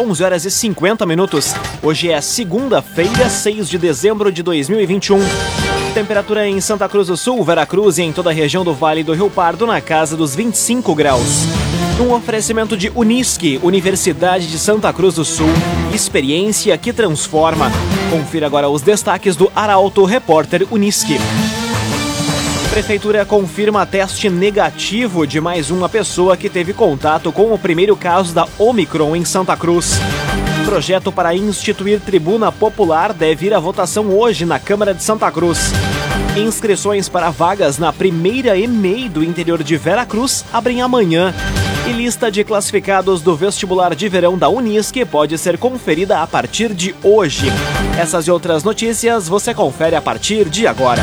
11 horas e 50 minutos. Hoje é segunda-feira, 6 de dezembro de 2021. Temperatura em Santa Cruz do Sul, Veracruz e em toda a região do Vale do Rio Pardo na casa dos 25 graus. Um oferecimento de Unisque, Universidade de Santa Cruz do Sul. Experiência que transforma. Confira agora os destaques do Arauto Repórter Unisque. Prefeitura confirma teste negativo de mais uma pessoa que teve contato com o primeiro caso da Omicron em Santa Cruz. Projeto para instituir tribuna popular deve ir à votação hoje na Câmara de Santa Cruz. Inscrições para vagas na primeira EMEI do interior de Veracruz abrem amanhã. E lista de classificados do vestibular de verão da Unisque pode ser conferida a partir de hoje. Essas e outras notícias você confere a partir de agora.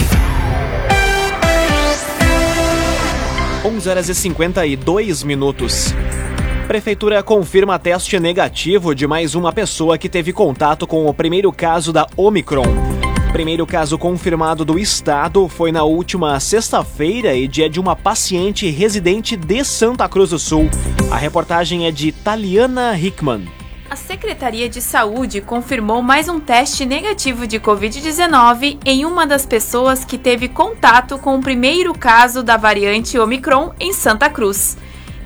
11 horas e 52 minutos. Prefeitura confirma teste negativo de mais uma pessoa que teve contato com o primeiro caso da Omicron. Primeiro caso confirmado do estado foi na última sexta-feira e é de uma paciente residente de Santa Cruz do Sul. A reportagem é de Taliana Hickman. A Secretaria de Saúde confirmou mais um teste negativo de Covid-19 em uma das pessoas que teve contato com o primeiro caso da variante Omicron em Santa Cruz.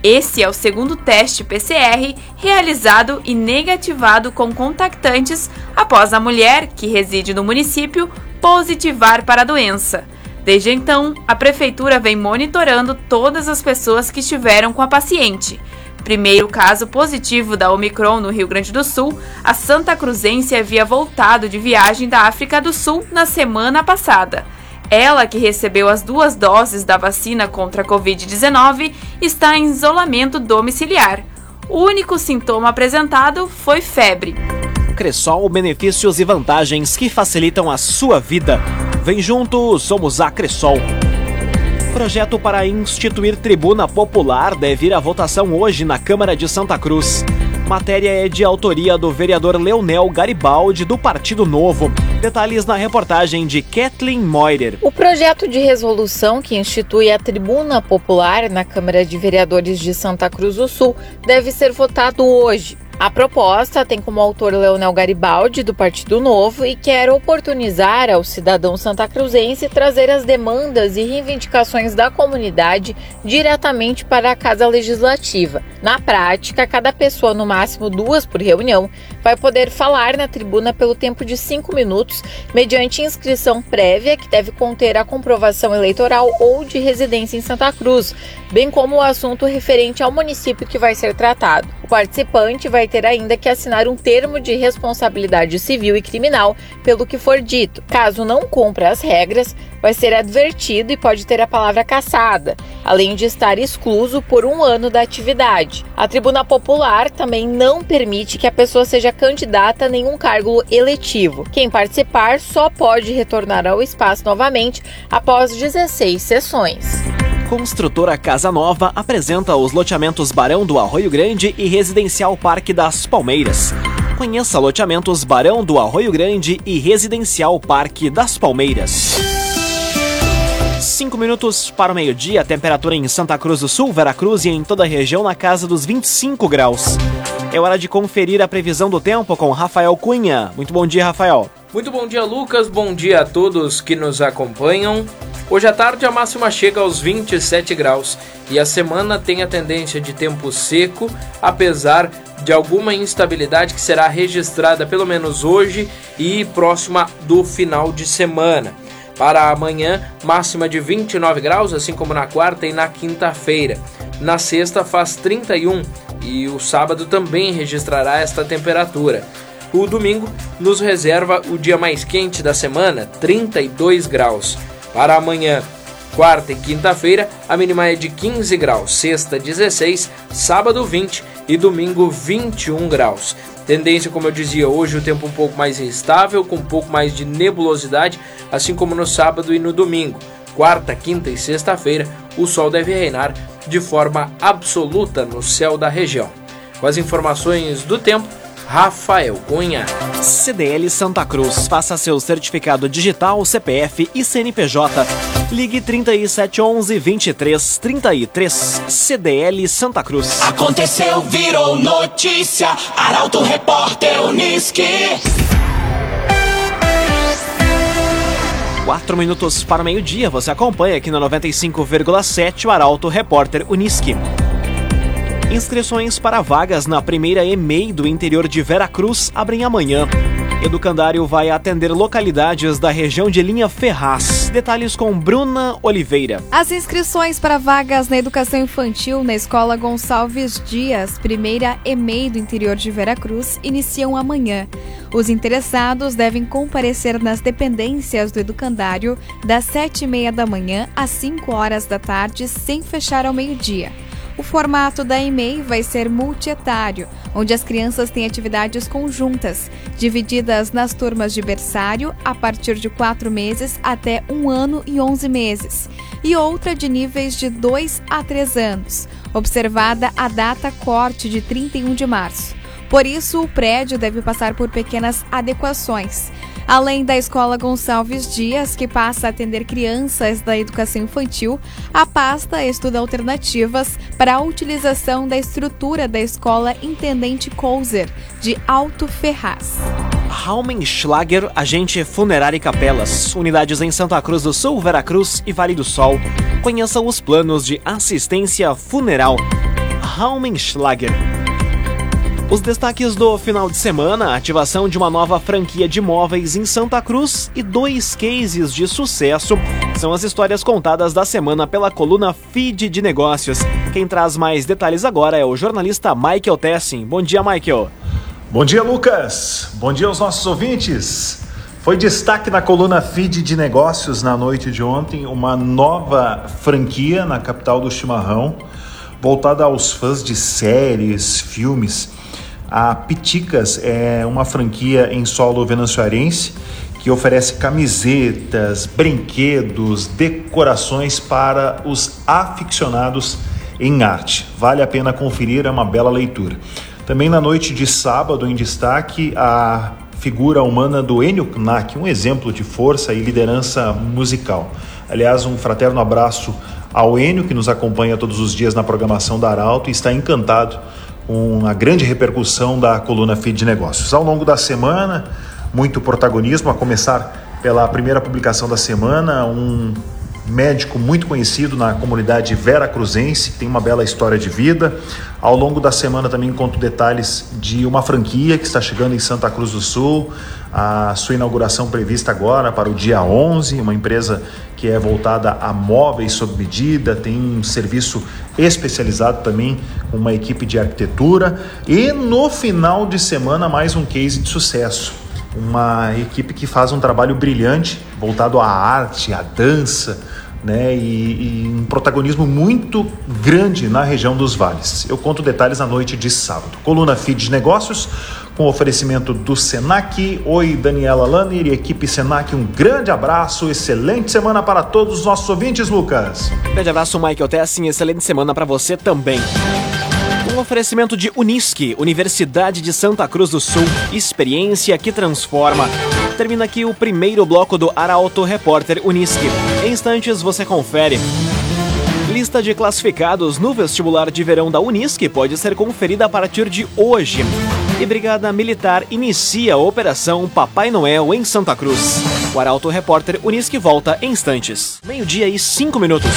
Esse é o segundo teste PCR realizado e negativado com contactantes após a mulher, que reside no município, positivar para a doença. Desde então, a Prefeitura vem monitorando todas as pessoas que estiveram com a paciente. Primeiro caso positivo da Omicron no Rio Grande do Sul, a Santa Cruzense havia voltado de viagem da África do Sul na semana passada. Ela, que recebeu as duas doses da vacina contra a Covid-19, está em isolamento domiciliar. O único sintoma apresentado foi febre. Cressol, benefícios e vantagens que facilitam a sua vida. Vem junto, somos a Cressol. Projeto para instituir tribuna popular deve ir à votação hoje na Câmara de Santa Cruz. Matéria é de autoria do vereador Leonel Garibaldi, do Partido Novo. Detalhes na reportagem de Kathleen Moirer. O projeto de resolução que institui a tribuna popular na Câmara de Vereadores de Santa Cruz do Sul deve ser votado hoje. A proposta tem como autor Leonel Garibaldi, do Partido Novo, e quer oportunizar ao cidadão santacruzense trazer as demandas e reivindicações da comunidade diretamente para a Casa Legislativa. Na prática, cada pessoa, no máximo duas por reunião, vai poder falar na tribuna pelo tempo de cinco minutos, mediante inscrição prévia que deve conter a comprovação eleitoral ou de residência em Santa Cruz, bem como o assunto referente ao município que vai ser tratado. O participante vai ter ainda que assinar um termo de responsabilidade civil e criminal pelo que for dito. Caso não cumpra as regras, vai ser advertido e pode ter a palavra cassada, além de estar excluso por um ano da atividade. A Tribuna Popular também não permite que a pessoa seja candidata a nenhum cargo eletivo. Quem participar só pode retornar ao espaço novamente após 16 sessões. Construtora Casa Nova apresenta os loteamentos Barão do Arroio Grande e Residencial Parque das Palmeiras. Conheça loteamentos Barão do Arroio Grande e Residencial Parque das Palmeiras. Cinco minutos para o meio-dia, temperatura em Santa Cruz do Sul, Veracruz e em toda a região na casa dos 25 graus. É hora de conferir a previsão do tempo com Rafael Cunha. Muito bom dia, Rafael. Muito bom dia, Lucas. Bom dia a todos que nos acompanham. Hoje à tarde a máxima chega aos 27 graus e a semana tem a tendência de tempo seco, apesar de alguma instabilidade que será registrada pelo menos hoje e próxima do final de semana. Para amanhã, máxima de 29 graus, assim como na quarta e na quinta-feira. Na sexta faz 31 e o sábado também registrará esta temperatura. O domingo nos reserva o dia mais quente da semana, 32 graus. Para amanhã, Quarta e quinta-feira, a mínima é de 15 graus, sexta 16, sábado 20 e domingo 21 graus. Tendência, como eu dizia, hoje o tempo um pouco mais instável, com um pouco mais de nebulosidade, assim como no sábado e no domingo. Quarta, quinta e sexta-feira, o sol deve reinar de forma absoluta no céu da região. Com as informações do tempo, Rafael Cunha. CDL Santa Cruz. Faça seu certificado digital, CPF e CNPJ. Ligue 3711 2333. CDL Santa Cruz. Aconteceu, virou notícia. Arauto Repórter Uniski. Quatro minutos para o meio-dia, você acompanha aqui na 95,7 o Arauto Repórter Uniski. Inscrições para vagas na primeira EMEI do interior de Veracruz abrem amanhã. Educandário vai atender localidades da região de Linha Ferraz. Detalhes com Bruna Oliveira. As inscrições para vagas na educação infantil na Escola Gonçalves Dias, primeira EMEI do interior de Veracruz, iniciam amanhã. Os interessados devem comparecer nas dependências do educandário das sete e meia da manhã às 5 horas da tarde, sem fechar ao meio-dia. O formato da EMEI vai ser multietário, onde as crianças têm atividades conjuntas, divididas nas turmas de berçário a partir de 4 meses até 1 ano e 11 meses, e outra de níveis de 2 a 3 anos, observada a data corte de 31 de março. Por isso, o prédio deve passar por pequenas adequações. Além da Escola Gonçalves Dias, que passa a atender crianças da educação infantil, a pasta estuda alternativas para a utilização da estrutura da Escola Intendente Couser, de Alto Ferraz. Raumenschlager, agente funerário e capelas, unidades em Santa Cruz do Sul, Veracruz e Vale do Sol. Conheça os planos de assistência funeral. Raumenschlager. Os destaques do final de semana: a ativação de uma nova franquia de móveis em Santa Cruz e dois cases de sucesso. São as histórias contadas da semana pela coluna Feed de Negócios. Quem traz mais detalhes agora é o jornalista Michael Tessin. Bom dia, Michael. Bom dia, Lucas. Bom dia aos nossos ouvintes. Foi destaque na coluna Feed de Negócios na noite de ontem uma nova franquia na capital do chimarrão, voltada aos fãs de séries, filmes a Piticas é uma franquia em solo venezuelense que oferece camisetas, brinquedos, decorações para os aficionados em arte. Vale a pena conferir, é uma bela leitura. Também na noite de sábado, em destaque, a figura humana do Enio Knack, um exemplo de força e liderança musical. Aliás, um fraterno abraço ao Enio, que nos acompanha todos os dias na programação da Arauto e está encantado uma grande repercussão da coluna Feed de Negócios. Ao longo da semana, muito protagonismo, a começar pela primeira publicação da semana, um médico muito conhecido na comunidade vera cruzense, tem uma bela história de vida. Ao longo da semana também conto detalhes de uma franquia que está chegando em Santa Cruz do Sul, a sua inauguração prevista agora para o dia 11, uma empresa que é voltada a móveis sob medida, tem um serviço especializado também com uma equipe de arquitetura e no final de semana mais um case de sucesso. Uma equipe que faz um trabalho brilhante voltado à arte, à dança, né, e, e, um protagonismo muito grande na região dos vales. Eu conto detalhes na noite de sábado. Coluna Feed de Negócios, com oferecimento do Senac. Oi, Daniela Lanner e equipe Senac, um grande abraço, excelente semana para todos os nossos ouvintes, Lucas. Grande abraço, Michael Tessin, excelente semana para você também. Um oferecimento de Unisque, Universidade de Santa Cruz do Sul, experiência que transforma. Termina aqui o primeiro bloco do Arauto Repórter Unisque. Em instantes você confere. Lista de classificados no vestibular de verão da Unisque pode ser conferida a partir de hoje. E Brigada Militar inicia a Operação Papai Noel em Santa Cruz. O Arauto Repórter Unisque volta em instantes. Meio-dia e cinco minutos.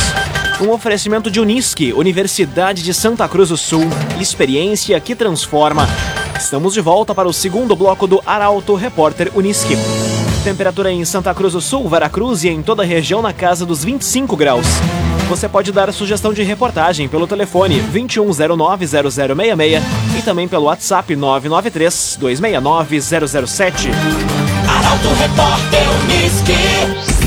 Um oferecimento de Unisque, Universidade de Santa Cruz do Sul. Experiência que transforma. Estamos de volta para o segundo bloco do Arauto Repórter Unisque. Temperatura em Santa Cruz do Sul, Veracruz e em toda a região na casa dos 25 graus. Você pode dar sugestão de reportagem pelo telefone 2109-0066 e também pelo WhatsApp 993-269-007. Arauto Repórter Unisque.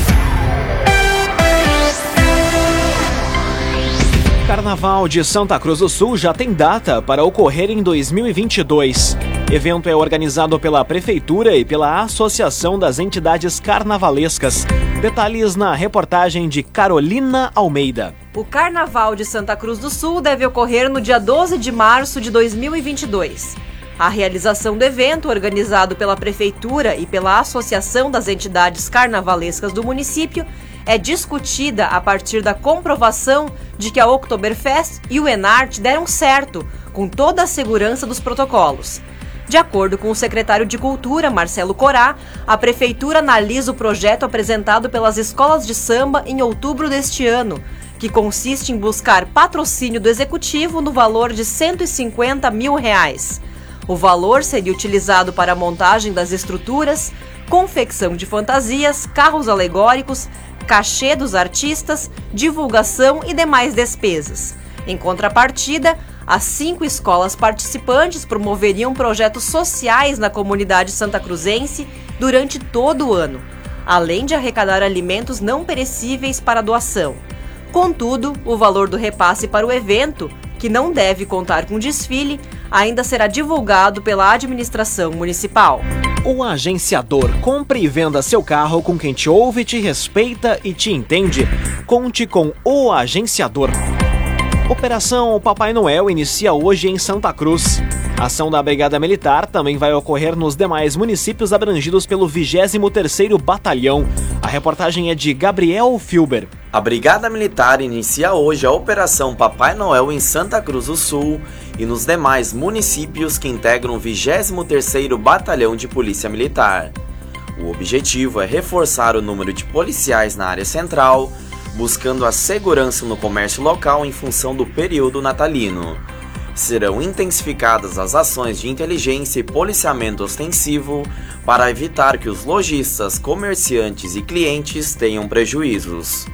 Carnaval de Santa Cruz do Sul já tem data para ocorrer em 2022. Evento é organizado pela Prefeitura e pela Associação das Entidades Carnavalescas. Detalhes na reportagem de Carolina Almeida. O Carnaval de Santa Cruz do Sul deve ocorrer no dia 12 de março de 2022. A realização do evento, organizado pela Prefeitura e pela Associação das Entidades Carnavalescas do município, é discutida a partir da comprovação de que a Oktoberfest e o Enart deram certo, com toda a segurança dos protocolos. De acordo com o secretário de Cultura, Marcelo Corá, a Prefeitura analisa o projeto apresentado pelas escolas de samba em outubro deste ano, que consiste em buscar patrocínio do Executivo no valor de 150 mil reais. O valor seria utilizado para a montagem das estruturas, confecção de fantasias, carros alegóricos, cachê dos artistas, divulgação e demais despesas. Em contrapartida, as cinco escolas participantes promoveriam projetos sociais na comunidade santa cruzense durante todo o ano, além de arrecadar alimentos não perecíveis para doação. Contudo, o valor do repasse para o evento, que não deve contar com desfile, ainda será divulgado pela administração municipal. O agenciador compre e venda seu carro com quem te ouve, te respeita e te entende. Conte com o agenciador. Operação Papai Noel inicia hoje em Santa Cruz. A ação da Brigada Militar também vai ocorrer nos demais municípios abrangidos pelo 23º Batalhão. A reportagem é de Gabriel Filber. A Brigada Militar inicia hoje a Operação Papai Noel em Santa Cruz do Sul e nos demais municípios que integram o 23º Batalhão de Polícia Militar. O objetivo é reforçar o número de policiais na área central, buscando a segurança no comércio local em função do período natalino. Serão intensificadas as ações de inteligência e policiamento ostensivo para evitar que os lojistas, comerciantes e clientes tenham prejuízos.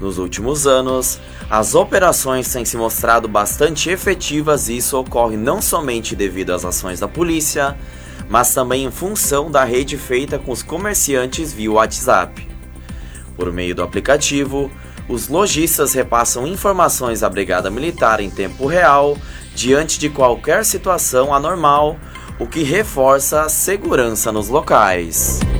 Nos últimos anos, as operações têm se mostrado bastante efetivas e isso ocorre não somente devido às ações da polícia, mas também em função da rede feita com os comerciantes via WhatsApp. Por meio do aplicativo, os lojistas repassam informações à Brigada Militar em tempo real diante de qualquer situação anormal, o que reforça a segurança nos locais.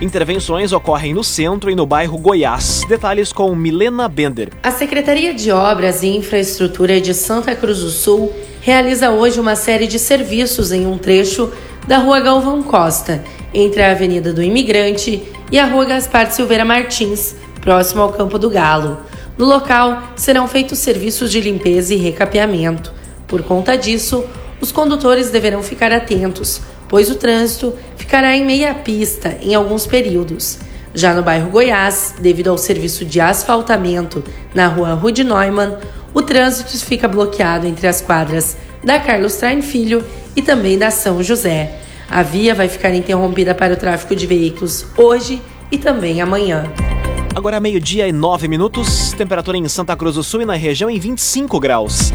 Intervenções ocorrem no centro e no bairro Goiás. Detalhes com Milena Bender. A Secretaria de Obras e Infraestrutura de Santa Cruz do Sul realiza hoje uma série de serviços em um trecho da Rua Galvão Costa, entre a Avenida do Imigrante e a Rua Gaspar Silveira Martins, próximo ao Campo do Galo. No local serão feitos serviços de limpeza e recapeamento. Por conta disso, os condutores deverão ficar atentos, pois o trânsito ficará em meia pista em alguns períodos. Já no bairro Goiás, devido ao serviço de asfaltamento na rua Rude Neumann, o trânsito fica bloqueado entre as quadras da Carlos Train Filho e também da São José. A via vai ficar interrompida para o tráfego de veículos hoje e também amanhã. Agora meio-dia e nove minutos, temperatura em Santa Cruz do Sul e na região em 25 graus.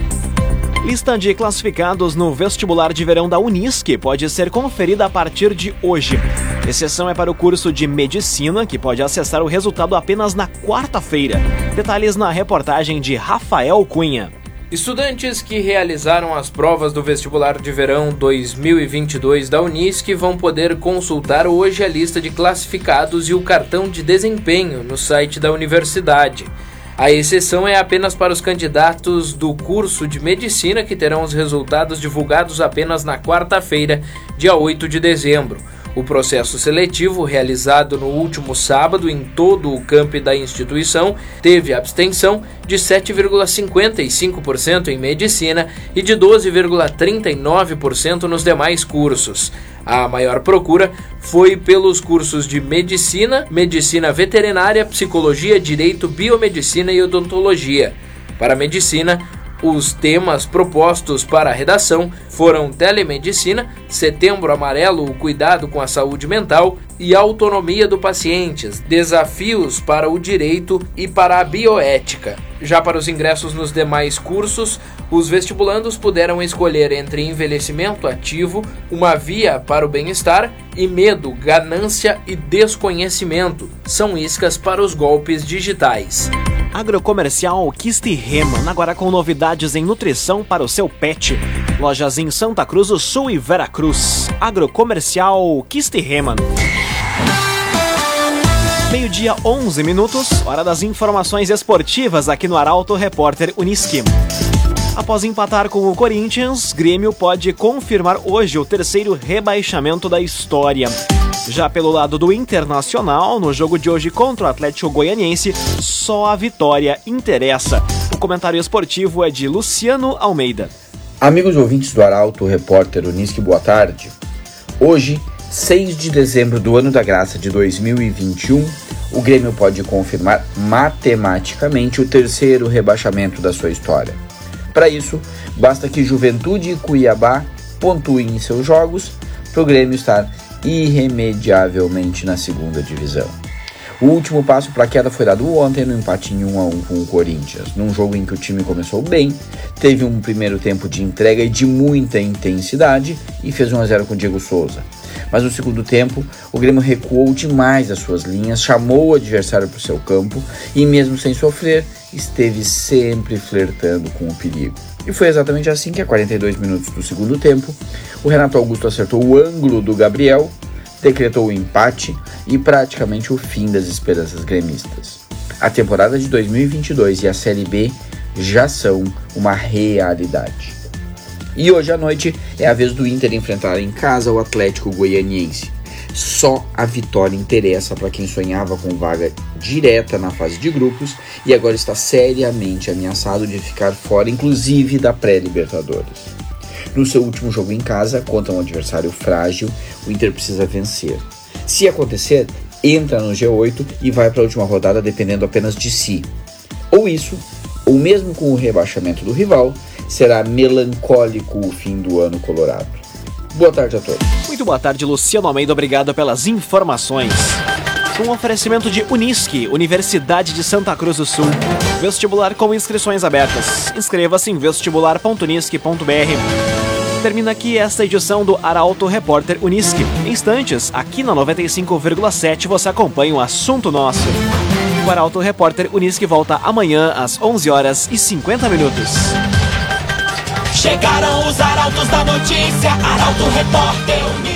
Lista de classificados no vestibular de verão da Unisc pode ser conferida a partir de hoje. Exceção é para o curso de Medicina, que pode acessar o resultado apenas na quarta-feira. Detalhes na reportagem de Rafael Cunha. Estudantes que realizaram as provas do vestibular de verão 2022 da Unisc vão poder consultar hoje a lista de classificados e o cartão de desempenho no site da universidade. A exceção é apenas para os candidatos do curso de medicina que terão os resultados divulgados apenas na quarta-feira, dia 8 de dezembro. O processo seletivo, realizado no último sábado em todo o campo da instituição, teve abstenção de 7,55% em medicina e de 12,39% nos demais cursos. A maior procura foi pelos cursos de medicina, medicina veterinária, psicologia, direito, biomedicina e odontologia. Para medicina, Os temas propostos para a redação foram telemedicina, setembro amarelo, o cuidado com a saúde mental e autonomia do paciente, desafios para o direito e para a bioética. Já para os ingressos nos demais cursos, os vestibulandos puderam escolher entre envelhecimento ativo, uma via para o bem-estar, e medo, ganância e desconhecimento. São iscas para os golpes digitais. Agrocomercial Kistiheman, agora com novidades em nutrição para o seu pet. Lojas em Santa Cruz do Sul e Veracruz. Agrocomercial Kistiheman. Meio-dia, 11 minutos, hora das informações esportivas aqui no Arauto Repórter Uniski. Após empatar com o Corinthians, Grêmio pode confirmar hoje o terceiro rebaixamento da história. Já pelo lado do Internacional, no jogo de hoje contra o Atlético Goianiense, só a vitória interessa. O comentário esportivo é de Luciano Almeida. Amigos ouvintes do Arauto, repórter Unisque, boa tarde. Hoje, 6 de dezembro do ano da graça de 2021, o Grêmio pode confirmar matematicamente o terceiro rebaixamento da sua história. Para isso, basta que Juventude e Cuiabá pontuem em seus jogos para o Grêmio estar irremediavelmente na segunda divisão. O último passo para a queda foi dado ontem no empate em 1 a 1 com o Corinthians, num jogo em que o time começou bem, teve um primeiro tempo de entrega e de muita intensidade e fez 1 a 0 com o Diego Souza. Mas no segundo tempo, o Grêmio recuou demais as suas linhas, chamou o adversário para o seu campo e, mesmo sem sofrer, esteve sempre flertando com o perigo. E foi exatamente assim que, a 42 minutos do segundo tempo, o Renato Augusto acertou o ângulo do Gabriel, decretou o empate e praticamente o fim das esperanças gremistas. A temporada de 2022 e a Série B já são uma realidade. E hoje à noite é a vez do Inter enfrentar em casa o Atlético Goianiense. Só a vitória interessa para quem sonhava com vaga direta na fase de grupos e agora está seriamente ameaçado de ficar fora, inclusive da pré-Libertadores. No seu último jogo em casa, contra um adversário frágil, o Inter precisa vencer. Se acontecer, entra no G8 e vai para a última rodada dependendo apenas de si. Ou isso, ou mesmo com o rebaixamento do rival, será melancólico o fim do ano colorado. Boa tarde a todos. Muito boa tarde, Luciano Almeida. Obrigado pelas informações. Um oferecimento de Unisque, Universidade de Santa Cruz do Sul. Vestibular com inscrições abertas. Inscreva-se em vestibular.unisque.br. Termina aqui esta edição do Arauto Repórter Unisque. Em instantes, aqui na 95,7 você acompanha o assunto nosso. O Arauto Repórter Unisque volta amanhã às 11 horas e 50 minutos. Chegaram os arautos da notícia, Arauto Repórter Unisque.